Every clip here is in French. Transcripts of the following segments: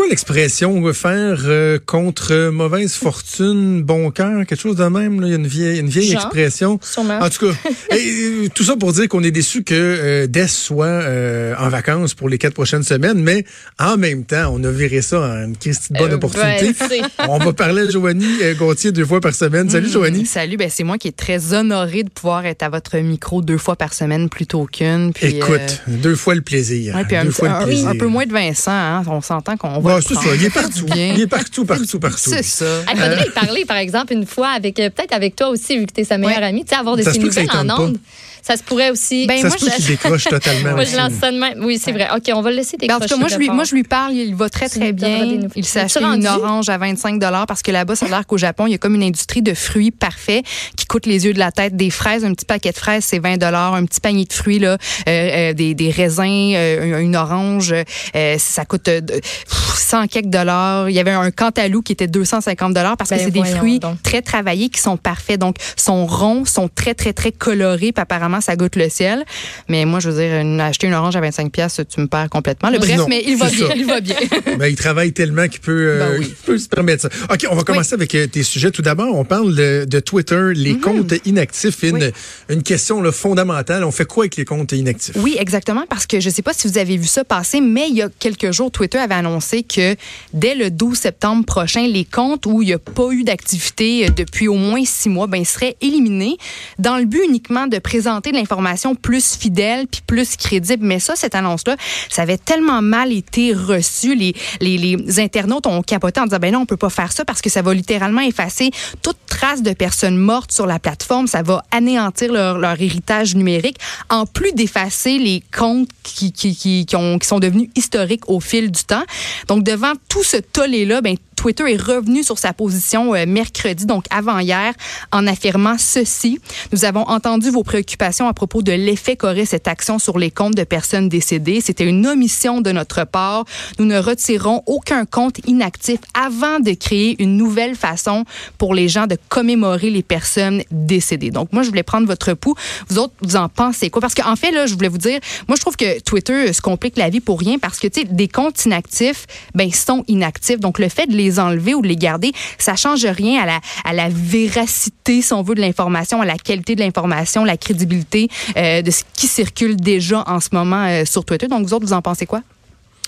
Quoi l'expression faire euh, contre mauvaise fortune, bon cœur, quelque chose de même? Là? Il y a une vieille, une vieille Genre, expression. sûrement. En tout cas, et, euh, tout ça pour dire qu'on est déçu que euh, Des soit euh, en vacances pour les quatre prochaines semaines, mais en même temps, on a viré ça en une de bonne Euh, opportunité. c'est- on va parler à Joanie Gauthier deux fois par semaine. Salut Mm, Joanie. Salut, ben c'est moi qui est très honorée de pouvoir être à votre micro deux fois par semaine plutôt qu'une. Écoute, deux fois le plaisir. ouais, puis un, deux petit- fois le plaisir. un peu moins de Vincent, hein, on s'entend qu'on va. Bon, le c'est ça, prendre. il est partout. Bien. Il est partout, partout, partout. C'est ça. Il faudrait y parler, par exemple, une fois, avec euh, peut-être avec toi aussi, vu que tu es sa meilleure Ouais. amie, tu sais, avoir de Ça ces se peut que ça nouvelles en ondes. Ça se pourrait aussi. Ben, Ça moi, se peut je- qu'il décroche totalement. moi, je aussi. lance ça de même. Oui, c'est vrai. OK, on va le laisser Ben, en tout cas, moi je, lui, moi, je lui parle, il va très, très bien. Il acheté une orange à 25 parce que là-bas, ça a l'air qu'au Japon, il y a comme une industrie de fruits parfaits qui coûte les yeux de la tête. Des fraises, un petit paquet de fraises, c'est 20 Un petit panier de fruits, là, euh, euh, des, des raisins, euh, une orange, euh, ça coûte euh, de- pff, 100 quelques dollars. Il y avait un cantalou qui était 250 parce que Ben, c'est des fruits donc. très travaillés qui sont parfaits. Donc, sont ronds, sont très, très, très colorés. Puis apparemment, ça goûte le ciel. Mais moi, je veux dire, une- acheter une orange à 25 tu me perds complètement. Le bref, Non, mais il va bien. ça. Il va bien. Ben, il travaille tellement qu'il peut, euh, Ben oui. peut se permettre ça. OK, on va commencer avec euh, tes sujets. Tout d'abord, on parle de, de Twitter, les comptes inactifs. Une, Mhm. Oui. une question là, fondamentale. On fait quoi avec les comptes inactifs? Oui, exactement, parce que je ne sais pas si vous avez vu ça passer, mais il y a quelques jours, Twitter avait annoncé que dès le 12 septembre prochain, les comptes où il n'y a pas eu d'activité euh, depuis au moins six mois, ben, seraient éliminés dans le but uniquement de présenter de l'information plus fidèle puis plus crédible. Mais ça, cette annonce-là, ça avait tellement mal été reçu. Les, les, internautes ont capoté en disant, ben non, on peut pas faire ça parce que ça va littéralement effacer toute trace de personnes mortes sur la plateforme. Ça va anéantir leur, leur héritage numérique, en plus d'effacer les comptes qui, qui, qui, qui ont, qui sont devenus historiques au fil du temps. Donc, devant tout ce tollé-là, ben, Twitter est revenu sur sa position euh, mercredi, donc avant-hier, en affirmant ceci. Nous avons entendu vos préoccupations à propos de l'effet qu'aurait cette action sur les comptes de personnes décédées. C'était une omission de notre part. Nous ne retirerons aucun compte inactif avant de créer une nouvelle façon pour les gens de commémorer les personnes décédées. Donc, moi, je voulais prendre votre pouls. Vous autres, vous en pensez quoi? Parce qu'en fait, là, je voulais vous dire, moi, je trouve que Twitter se complique la vie pour rien parce que, tu sais, des comptes inactifs, ben, sont inactifs. Donc, le fait de les enlever ou de les garder, ça change rien à la, à la véracité, si on veut, de l'information, à la qualité de l'information, la crédibilité euh, de ce qui circule déjà en ce moment euh, sur Twitter. Donc, vous autres, vous en pensez quoi?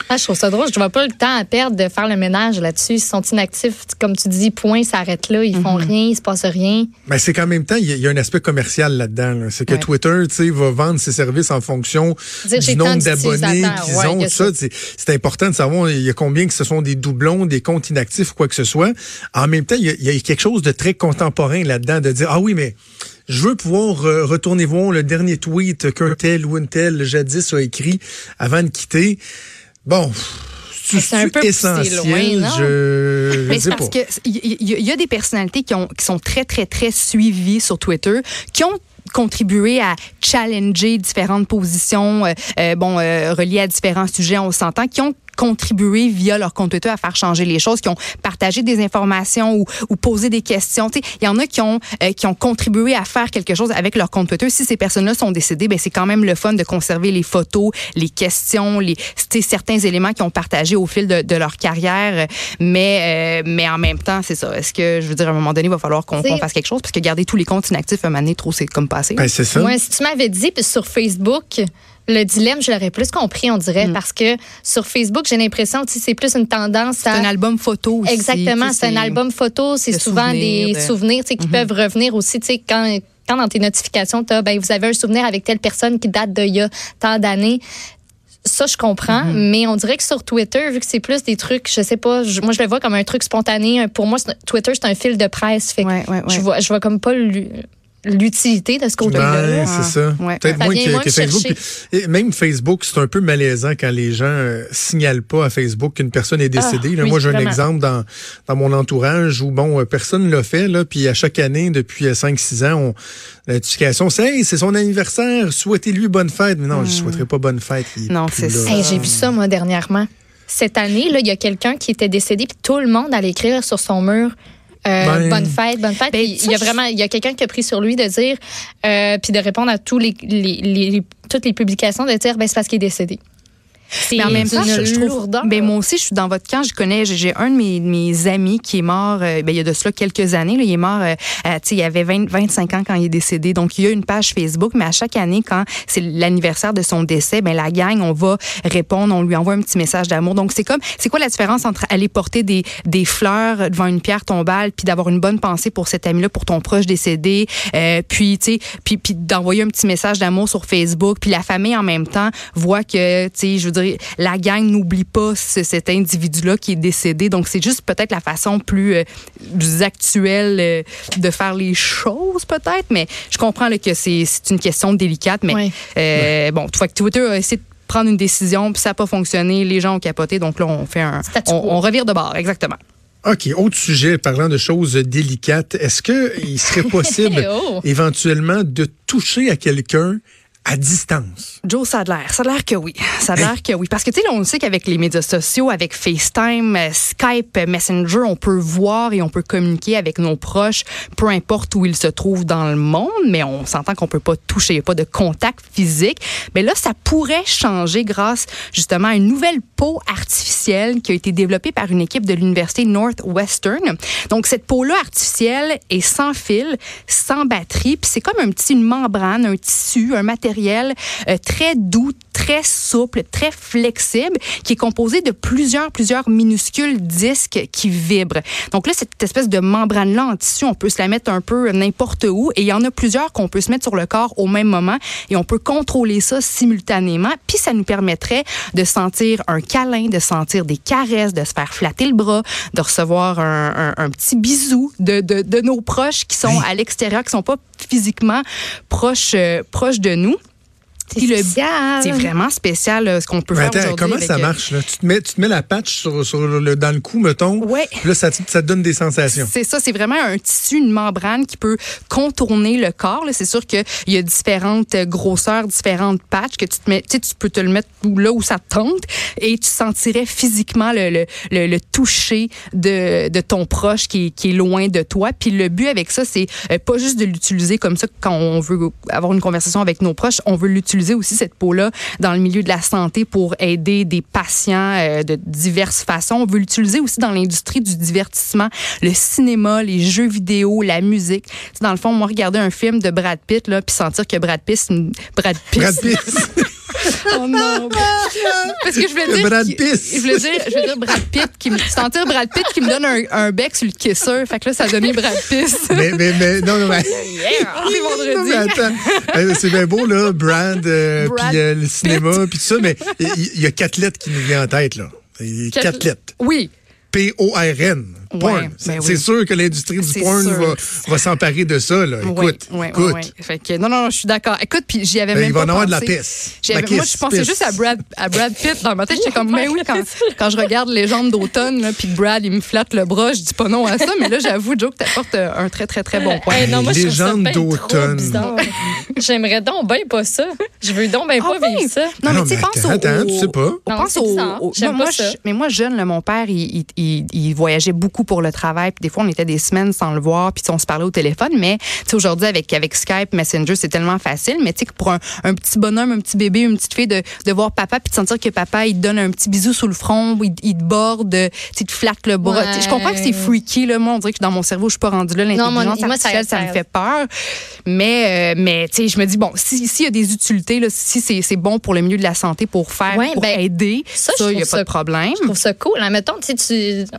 Ah, je trouve ça drôle. Je vois pas le temps à perdre de faire le ménage là-dessus. Ils sont inactifs, comme tu dis, point, ça arrête là. Ils font rien, il se passe rien. Mais c'est qu'en même temps, il y, a- il y a un aspect commercial là-dedans. là. C'est que Ouais. Twitter, tu sais, va vendre ses services en fonction Dire, du nombre d'abonnés qu'ils Ouais, ont. ça, ça. c'est important de savoir il y a combien que ce sont des doublons, des comptes inactifs, quoi que ce soit. En même temps, il y a, il y a quelque chose de très contemporain là-dedans, de dire, ah oui, mais je veux pouvoir euh, retourner voir le dernier tweet qu'un tel ou une telle jadis a écrit avant de quitter. Bon, c'est C'est un peu poussé essentiel. loin, non? je Mais c'est parce pas. que il y, y- y a des personnalités qui, ont, qui sont très, très, très suivies sur Twitter, qui ont contribué à challenger différentes positions, euh, euh, bon, euh, reliées à différents sujets, on s'entend, qui ont contribué via leur compte Twitter à faire changer les choses, qui ont partagé des informations ou, ou posé des questions. Il y en a qui ont, euh, qui ont contribué à faire quelque chose avec leur compte Twitter. Si ces personnes-là sont décédées, ben c'est quand même le fun de conserver les photos, les questions, les, certains éléments qu'ils ont partagés au fil de, de leur carrière. Mais, euh, mais en même temps, c'est ça. Est-ce que, je veux dire, à un moment donné, il va falloir qu'on fasse quelque chose? Parce que garder tous les comptes inactifs, un moment donné, trop, c'est comme passé. Ben, c'est ça. Moi, si tu m'avais dit puis sur Facebook, le dilemme, je l'aurais plus compris, on dirait, parce que sur Facebook, j'ai l'impression que c'est plus une tendance c'est à. un album photo aussi. Exactement, tu c'est un album photo, c'est souvent des de- souvenirs tu qui peuvent revenir aussi, tu sais, quand quand dans tes notifications, as, ben, vous avez un souvenir avec telle personne qui date d'il y a tant d'années. Ça, je comprends, mais on dirait que sur Twitter, vu que c'est plus des trucs, je sais pas, je- moi, je le vois comme un truc spontané. Pour moi, c'est- Twitter, c'est un fil de presse. Fait que Ouais, ouais, ouais. Je, vois, je vois comme pas l'utilité de ce côté-là. Là. c'est ça. Ouais. Peut-être Ça moins que, moins que Facebook. chercher. Puis, et même Facebook, c'est un peu malaisant quand les gens euh, signalent pas à Facebook qu'une personne est décédée. Ah, Là, oui, moi, j'ai un exemple dans, dans mon entourage où, bon, euh, personne l'a fait, là, puis à chaque année, depuis 5-6 ans, on, la notification, c'est Hey, c'est son anniversaire, souhaitez-lui bonne fête. Mais non, je souhaiterais pas bonne fête. Hmm. Non, c'est ça. Hey, j'ai vu ça, moi, dernièrement. Cette année, là, il y a quelqu'un qui était décédé, puis tout le monde allait écrire sur son mur euh, Ben- bonne fête, bonne fête. Ben, il y a vraiment, il y a quelqu'un qui a pris sur lui de dire, euh, puis de répondre à tous les, les, les- toutes les publications de dire, ben c'est parce qu'il est décédé. Mais en même temps, je, je trouve. Ben, moi aussi, je suis dans votre camp. Je connais, j'ai- un de mes, mes amis qui est mort, euh, ben, il y a de cela quelques années. Là, il est mort, euh, euh, il avait 20, 25 ans quand il est décédé. Donc, il y a une page Facebook, mais à chaque année, quand c'est l'anniversaire de son décès, ben, la gang, on va répondre, on lui envoie un petit message d'amour. Donc, c'est comme, c'est quoi la différence entre aller porter des, des fleurs devant une pierre tombale, puis d'avoir une bonne pensée pour cet ami-là, pour ton proche décédé, euh, puis, tu sais, puis, puis d'envoyer un petit message d'amour sur Facebook, puis la famille en même temps voit que, tu sais, je veux dire, la gang n'oublie pas ce- cet individu-là qui est décédé. Donc, c'est juste peut-être la façon plus, euh, plus actuelle euh, de faire les choses, peut-être, mais je comprends là, que c'est une question délicate, mais euh, bon, tu vois que Twitter a essayé de prendre une décision, puis ça n'a pas fonctionné, les gens ont capoté, donc là, on fait un... On revire de bord, exactement. OK, autre sujet, parlant de choses délicates, est-ce qu'il serait possible Oh. éventuellement de toucher à quelqu'un à distance? Joe, ça a l'air. Ça a l'air que oui. Ça a de l'air que oui. Parce que, tu sais, on sait qu'avec les médias sociaux, avec FaceTime, euh, Skype, euh, Messenger, on peut voir et on peut communiquer avec nos proches, peu importe où ils se trouvent dans le monde, mais on s'entend qu'on peut pas toucher, il n'y a pas de contact physique. Mais là, ça pourrait changer grâce, justement, à une nouvelle peau artificielle qui a été développée par une équipe de l'Université Northwestern. Donc, cette peau-là artificielle est sans fil, sans batterie, puis c'est comme un petit une membrane, un tissu, un matériel euh, très doux, très souple, très flexible, qui est composé de plusieurs, plusieurs minuscules disques qui vibrent. Donc là, cette espèce de membrane-là en tissu, on peut se la mettre un peu n'importe où, et il y en a plusieurs qu'on peut se mettre sur le corps au même moment, et on peut contrôler ça simultanément, puis ça nous permettrait de sentir un câlin, de sentir des caresses, de se faire flatter le bras, de recevoir un, un- un petit bisou de, de, de nos proches qui sont à l'extérieur, qui sont pas physiquement proches, euh, proches de nous. Puis le- spécial. C'est vraiment spécial euh, ce qu'on peut Mais faire attends, aujourd'hui. comment avec, ça euh, marche? Là? Tu, te mets, tu te mets la patch sur, sur le, dans le cou, mettons. Ouais. Là, ça, te- ça te donne des sensations. C'est ça, c'est vraiment un tissu, une membrane qui peut contourner le corps. là. C'est sûr qu'il y a différentes euh, grosseurs, différentes patchs que tu te mets. Tu sais, tu peux te le mettre là où ça te tente et tu sentirais physiquement le, le, le, le toucher de, de ton proche qui est, qui est loin de toi. Puis le but avec ça, c'est pas juste de l'utiliser comme ça quand on veut avoir une conversation avec nos proches, on veut l'utiliser aussi cette peau-là dans le milieu de la santé pour aider des patients euh, de diverses façons. On veut l'utiliser aussi dans l'industrie du divertissement, le cinéma, les jeux vidéo, la musique. Sais, dans le fond, moi, regarder un film de Brad Pitt, là, puis sentir que Brad Pitt, c'est Brad Pitt. Brad Pitt. Oh non. Parce que je voulais dire. Brad Pitt. Je voulais dire, je voulais dire Brad Pitt qui me, sentir Brad Pitt qui me donne un, un bec sur le kisser. Fait que là, ça a donné Brad Pitt. mais, mais, mais, non, non, mais. Yeah, vendredi. attends. Euh, C'est bien beau, là, Brad, euh, puis euh, le cinéma, puis tout ça, mais il y, a quatre lettres qui nous viennent en tête, là. Quatre- Quatre lettres. Oui. P-O-R-N. Porn. Ouais, C'est ben c'est oui. sûr que l'industrie du porn sûr. va, va s'emparer de ça, là. Écoute, oui, oui, écoute. oui, oui. Fait que, non, non, je suis d'accord. Écoute, puis j'y avais Ben, même il va en avoir de la pensé. pisse. Moi, je pensais pisse. juste à Brad, à Brad Pitt dans ma tête. J'étais comme, mais oui, quand, quand je regarde Légende d'automne, là, puis que Brad, il me flatte le bras, je dis pas non à ça. Mais là, j'avoue, Joe, que t'apportes euh, un très, très, très bon point. Hey, non, moi, Légende d'automne. J'aimerais donc bien pas ça. Je veux donc bien Ah pas oui? vivre ça. Non, mais tu sais, mais pense attends, au. attends, tu sais pas. On pense au. mais moi, jeune, mon père, il voyageait beaucoup pour le travail. Puis des fois, on était des semaines sans le voir, puis on se parlait au téléphone. Mais aujourd'hui, avec, avec Skype, Messenger, c'est tellement facile. Mais tu sais, pour un, un petit bonhomme, un petit bébé, une petite fille, de, de voir papa, puis de sentir que papa, il te donne un petit bisou sous le front, il, il te borde, il te flatte le bras. Je comprends que c'est freaky, là. Moi, on dirait que dans mon cerveau, je suis pas rendue là. L'intelligence moi, artificielle, ça, ça- me fait peur. Mais, euh, mais tu sais, je me dis, bon, si- s'il y a des utilités, là, si c'est bon pour le milieu de la santé, pour faire, Ouais, pour ben, aider, ça, il n'y a pas ça- de problème. Je trouve ça cool. Hein, mettons, tu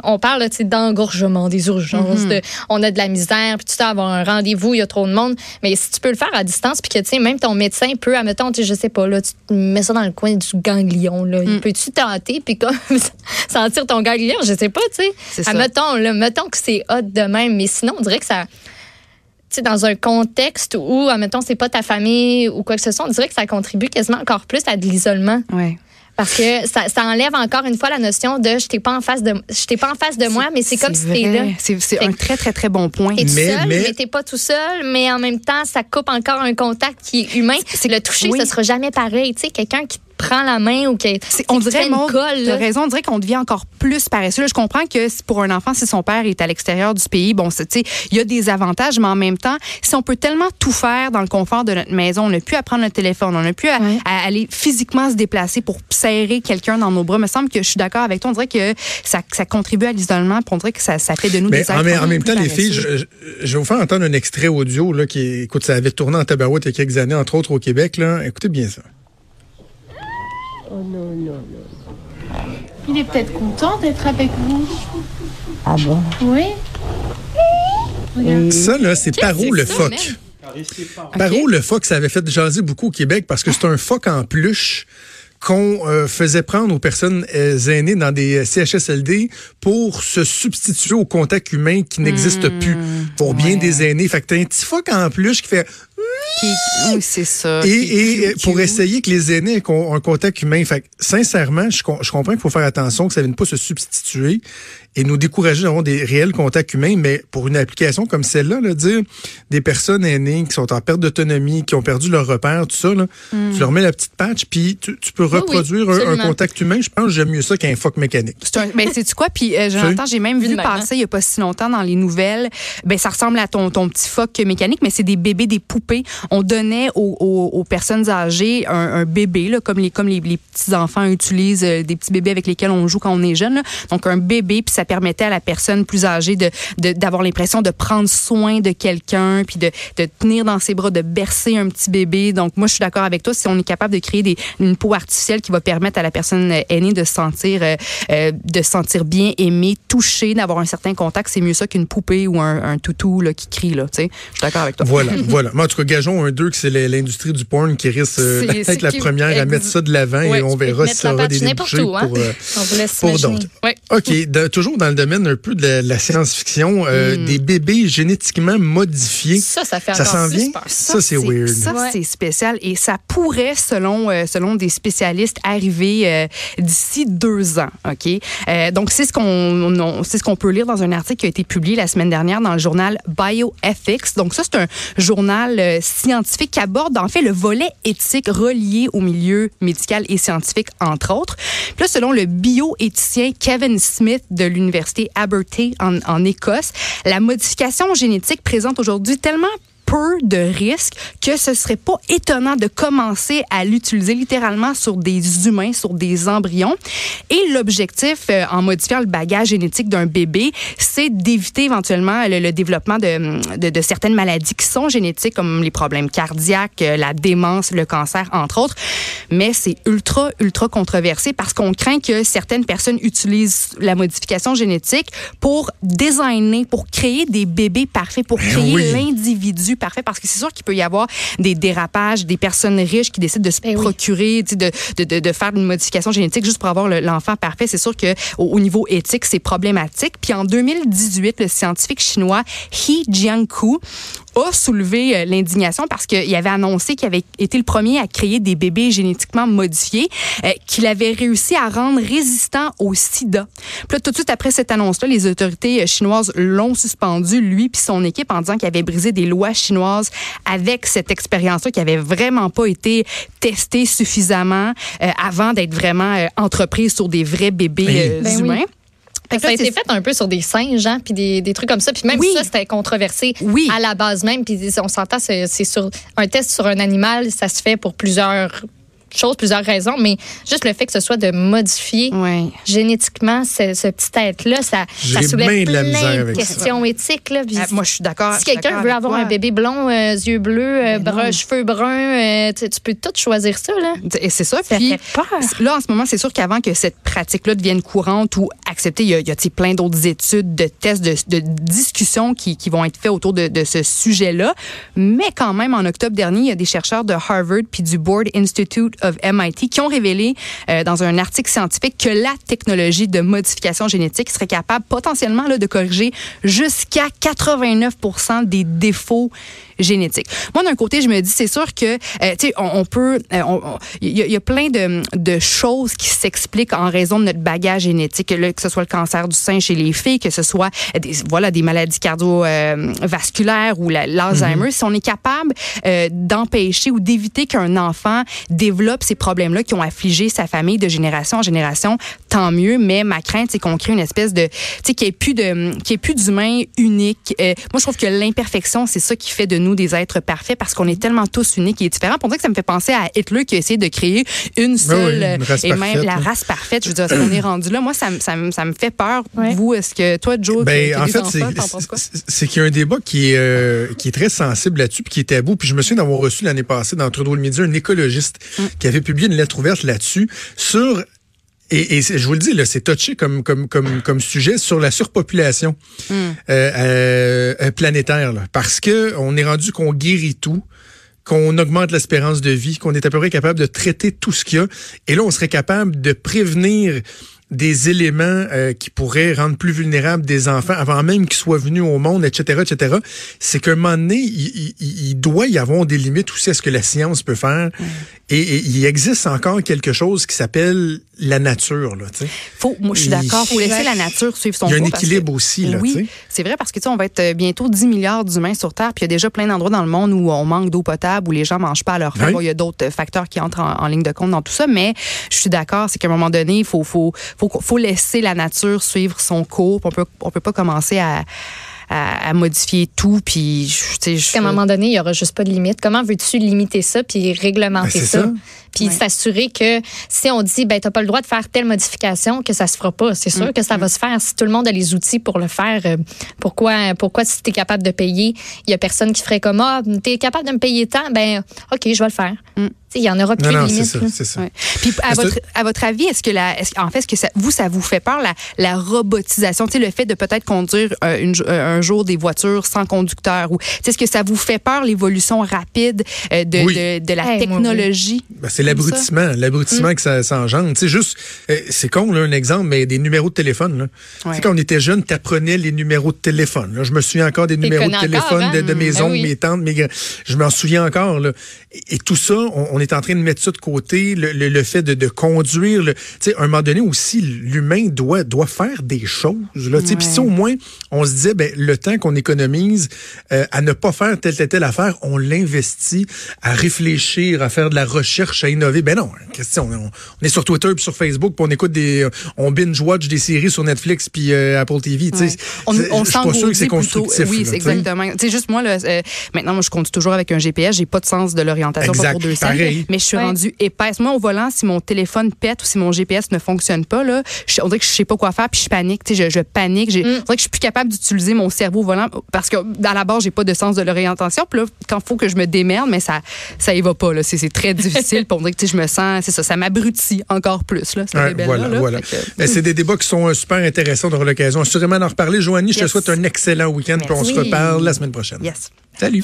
on parle là, d'engorgement, des urgences, Mhm. de- on a de la misère, puis tu sais, avoir un rendez-vous, il y a trop de monde. Mais si tu peux le faire à distance, puis que tu sais, même ton médecin peut, admettons, tu je sais pas, là, tu te mets ça dans le coin du ganglion, là. Mm. Peux-tu tenter, puis comme sentir ton ganglion? Je sais pas, tu sais. Admettons, là, mettons que c'est hot de même, mais sinon, on dirait que ça. Tu sais, dans un contexte où, admettons, c'est pas ta famille ou quoi que ce soit, on dirait que ça contribue quasiment encore plus à de l'isolement. Ouais. Parce que ça, ça enlève encore une fois la notion de je t'ai pas en face de je t'ai pas en face de moi, mais c'est comme si t'es là. C'est un très, très, très bon point. T'es tout Mais- seul, mais- mais, t'es pas tout seul, mais en même temps, ça coupe encore un contact qui est humain. C'est- le toucher, oui. ça sera jamais pareil. Tu sais, quelqu'un qui te prend la main ou qu'elle C'est- on dirait, fait une Maud, colle. t'as là. raison, on dirait qu'on devient encore plus paresseux. Là, je comprends que si pour un enfant, si son père est à l'extérieur du pays, bon, c'est- tu sais, il y a des avantages, mais en même temps, si on peut tellement tout faire dans le confort de notre maison, on n'a plus à prendre le téléphone, on n'a plus à, Ouais. à aller physiquement se déplacer pour serrer quelqu'un dans nos bras. Il me semble que je suis d'accord avec toi. On dirait que ça, ça contribue à l'isolement, puis on dirait que ça, ça fait de nous Mais des en, en même temps, les filles, je, je- je vais vous faire entendre un extrait audio là, qui, écoute, ça avait tourné en tabarouette il y a quelques années, entre autres au Québec. Là. Écoutez bien ça. Il est peut-être content d'être avec vous. Ah bon? Oui. Ça, là, c'est Paro le ça, phoque? Paro le phoque, ça avait fait jaser beaucoup au Québec parce que c'est un phoque en peluche qu'on euh, faisait prendre aux personnes euh, aînées dans des euh, CHSLD pour se substituer au contact humain qui n'existe plus pour bien des aînés. Fait que t'as un petit phoque en peluche qui fait oui, c'est ça. et, pour essayer que les aînés aient un contact humain. Fait que, sincèrement, je, com- je comprends qu'il faut faire attention que ça ne vienne pas se substituer et nous décourager d'avoir des réels contacts humains, mais pour une application comme celle-là, là, dire des personnes aînées qui sont en perte d'autonomie, qui ont perdu leur repère, tout ça, là, tu leur mets la petite patch, puis tu, tu peux oui, reproduire un- contact humain. Je pense que j'aime mieux ça qu'un phoque mécanique. C'est un, ben, c'est tu quoi? Puis, euh, Jonathan, j'ai même Vu passer il y a pas si longtemps dans les nouvelles. Ben, ça ressemble à ton, ton petit phoque mécanique, mais c'est des bébés, des poupées. On donnait aux, aux- aux personnes âgées un, un bébé, là, comme les, comme les, les petits enfants utilisent euh, des petits bébés avec lesquels on joue quand on est jeune. là. Donc, un bébé, puis ça permettait à la personne plus âgée de, de- d'avoir l'impression de prendre soin de quelqu'un, puis de, de tenir dans ses bras, de bercer un petit bébé. Donc, moi, je suis d'accord avec toi. Si on est capable de créer des, une peau artificielle qui va permettre à la personne euh, aînée de se sentir, euh, euh, de se sentir bien aimée, touchée, d'avoir un certain contact, c'est mieux ça qu'une poupée ou un, un toutou là, qui crie. Là, tu sais. je suis d'accord avec toi. Voilà, voilà. Tout cas, gageons un deux que c'est l'industrie du porn qui risque euh, d'être la première à mettre ça de l'avant Ouais, et on verra si ça aura des n'importe débouchés où, hein. pour, euh, pour d'autres. Ouais. OK, de- toujours dans le domaine un peu de la, la science-fiction, euh, des bébés génétiquement modifiés. Ça, ça fait Ça s'en vient? Ça, c'est weird. Ça, c'est spécial et ça pourrait, selon, euh, selon des spécialistes, arriver euh, d'ici deux ans. OK? Euh, donc, c'est ce qu'on ce qu'on peut lire dans un article qui a été publié la semaine dernière dans le journal Bioethics. Donc, ça, c'est un journal scientifique qui aborde, en fait, le volet éthique relié au milieu médical et scientifique, entre autres. Puis là, selon le bioéthicien Kevin Smith de l'Université Abertay en, en Écosse, la modification génétique présente aujourd'hui tellement peu de risques que ce serait pas étonnant de commencer à l'utiliser littéralement sur des humains, sur des embryons. Et l'objectif, euh, en modifiant le bagage génétique d'un bébé, c'est d'éviter éventuellement le, le développement de, de, de certaines maladies qui sont génétiques, comme les problèmes cardiaques, euh, la démence, le cancer, entre autres. Mais c'est ultra, ultra controversé parce qu'on craint que certaines personnes utilisent la modification génétique pour designer, pour créer des bébés parfaits, pour Ben créer oui. l'individu parfait parce que c'est sûr qu'il peut y avoir des dérapages, des personnes riches qui décident de se Ben procurer, de, de, de, de faire une modification génétique juste pour avoir le- l'enfant parfait. C'est sûr que au, au niveau éthique, c'est problématique. Puis en 2018, le scientifique chinois He Jiankui a soulevé euh, l'indignation parce qu'il avait annoncé qu'il avait été le premier à créer des bébés génétiquement modifiés euh, qu'il avait réussi à rendre résistants au sida. Puis là, tout de suite après cette annonce-là, les autorités euh, chinoises l'ont suspendu, lui puis son équipe, en disant qu'il avait brisé des lois chinoises avec cette expérience-là qui avait vraiment pas été testée suffisamment euh, avant d'être vraiment euh, entreprise sur des vrais bébés Ben, euh, Ben oui. Fait que Ça a été fait un peu sur des singes, hein, puis des, des trucs comme ça. Puis même Oui. ça, c'était controversé Oui. à la base même. Puis on s'entend, c'est c'est sur un test sur un animal, ça se fait pour plusieurs choses, plusieurs raisons. Mais juste le fait que ce soit de modifier Ouais. génétiquement ce, ce petit être-là, ça, ça soulève bien de la plein misère de avec ça. questions éthiques. Là, Ah, moi, je suis d'accord. si quelqu'un veut avoir toi. un bébé blond, euh, yeux bleus, euh, brun, cheveux bruns, euh, tu, tu peux tout choisir ça. Là. Et c'est ça. Ça Puis, fait peur. Là, en ce moment, c'est sûr qu'avant que cette pratique-là devienne courante ou acceptée, il y a, il y a, plein d'autres études, de tests, de, de discussions qui, qui vont être faits autour de, de ce sujet-là. Mais quand même, en octobre dernier, il y a des chercheurs de Harvard puis du Board Institute of MIT qui ont révélé euh, dans un article scientifique que la technologie de modification génétique serait capable potentiellement là, de corriger jusqu'à 89 des défauts génétiques. Moi, d'un côté, je me dis, c'est sûr que, euh, tu sais, on, on peut, euh, il y, a- il y a plein de, de choses qui s'expliquent en raison de notre bagage génétique, là, que ce soit le cancer du sein chez les filles, que ce soit des, voilà, des maladies cardiovasculaires ou la- l'Alzheimer. Si on est capable d'empêcher ou d'éviter qu'un enfant développe développe ces problèmes-là qui ont affligé sa famille de génération en génération, tant mieux. Mais ma crainte, c'est qu'on crée une espèce de, tu sais, qu'il n'y ait plus de, qu'il ait plus d'humains uniques. Euh, moi, je trouve que l'imperfection, c'est ça qui fait de nous des êtres parfaits parce qu'on est tellement tous uniques et différents. Pour ça que ça me fait penser à Hitler qui a essayé de créer une seule Ben une race et même parfaite, la race parfaite. Je veux dire, est-ce qu'on est rendu là? Moi, ça, me- ça, me- ça me fait peur. Ouais. Vous, est-ce que toi, Joe, Ben, as en fait, c'est qu'il y a un débat qui est, euh, qui est très sensible là-dessus, puis qui est tabou. Puis je me souviens d'avoir reçu l'année passée dans Trudeau le Midi un écologiste Mm. Qui avait publié une lettre ouverte là-dessus sur et, je vous le dis, là, c'est touché comme, comme, comme, comme sujet sur la surpopulation Mm. euh, euh, planétaire. là. parce que on est rendu qu'on guérit tout qu'on augmente l'espérance de vie, qu'on est à peu près capable de traiter tout ce qu'il y a. Et là, on serait capable de prévenir des éléments euh, qui pourraient rendre plus vulnérables des enfants avant même qu'ils soient venus au monde, etc., etc. C'est qu'à un moment donné, il, il- il doit y avoir des limites aussi à ce que la science peut faire. Et, et il existe encore quelque chose qui s'appelle la nature. Là. Faut, moi, je suis Il- d'accord. Faut laisser la nature suivre son Il y a un cours que- équilibre aussi. Là, oui, c'est vrai parce que tu sais, on va être euh, bientôt 10 milliards d'humains sur Terre, puis il y a déjà plein d'endroits dans le monde où on manque d'eau potable, où les gens mangent pas à leur faim. Oui. Bon, il y a d'autres euh, facteurs qui entrent en, en ligne de compte dans tout ça, mais je suis d'accord, c'est qu'à un moment donné, il faut, faut, faut, faut laisser la nature suivre son cours. On peut, on peut pas commencer à, à, à modifier tout, puis je- tu sais, je- qu'à un moment donné, il n'y aura juste pas de limite. Comment veux-tu limiter ça puis réglementer Ben, ça. Puis Ouais. s'assurer que si on dit, ben, t'as pas le droit de faire telle modification, que ça se fera pas. C'est sûr que ça va se faire. Si tout le monde a les outils pour le faire, euh, pourquoi, pourquoi si t'es capable de payer, il y a personne qui ferait comme, ah, t'es capable de me payer tant, ben, OK, je vais le faire. Mm. Tu sais, Il y en aura plus Non, de non, c'est limite. ça. ça. Ouais. Puis à votre, à votre avis, est-ce que la, est-ce, en fait, est-ce que ça, vous, ça vous fait peur la, la robotisation, tu sais, le fait de peut-être conduire euh, une euh, un jour des voitures sans conducteur ou, est-ce que ça vous fait peur l'évolution rapide euh, de, Oui. de, de la Hey, moi, oui. technologie? Ben, c'est L'abrutissement, l'abrutissement Mm. que ça, ça engendre. Tu sais, juste, euh, c'est con, là, un exemple, mais des numéros de téléphone. Là. Tu Ouais. quand on était jeune, t'apprenais les numéros de téléphone. Là. Je me souviens encore des numéros de téléphone encore, de, hein? de mes Ben oncles, oui. mes tantes, mes. Je m'en souviens encore. Là. Et, et tout ça, on, on est en train de mettre ça de côté, le, le, le fait de, de conduire. Tu sais, à un moment donné aussi, l'humain doit, doit faire des choses. Là. Tu sais, Puis Ouais. si au moins, on se disait, ben, le temps qu'on économise euh, à ne pas faire telle, telle, telle affaire, on l'investit à réfléchir, à faire de la recherche, à innover. Ben non, question. On, on est sur Twitter puis sur Facebook, puis on écoute des, on binge-watch des séries sur Netflix puis euh, Apple TV. tu sais. Ouais. On, C'est- on je suis pas sûr que c'est constructif. Oui, là, exactement. Tu sais, juste moi, là, euh, maintenant, moi, je conduis toujours avec un GPS. J'ai pas de sens de l'orientation, pour deux pareil. Mais je suis Ouais. rendue épaisse. Moi, au volant, si mon téléphone pète ou si mon GPS ne fonctionne pas, là, je, on dirait que je sais pas quoi faire puis je panique. Tu sais, je, je panique. Mm. On dirait que je suis plus capable d'utiliser mon cerveau au volant parce que, à la base, j'ai pas de sens de l'orientation. Puis là, quand il faut que je me démerde, mais ça, ça y va pas, là. C'est, très difficile. On dirait que, je me sens, c'est ça, ça m'abrutit encore plus, là. Ouais, voilà, là. voilà. Que- Ben, c'est des débats qui sont euh, super intéressants. Aura l'occasion assurément d'en reparler. Joanie, je te souhaite un excellent week-end, puis on se reparle la semaine prochaine. Yes. Salut.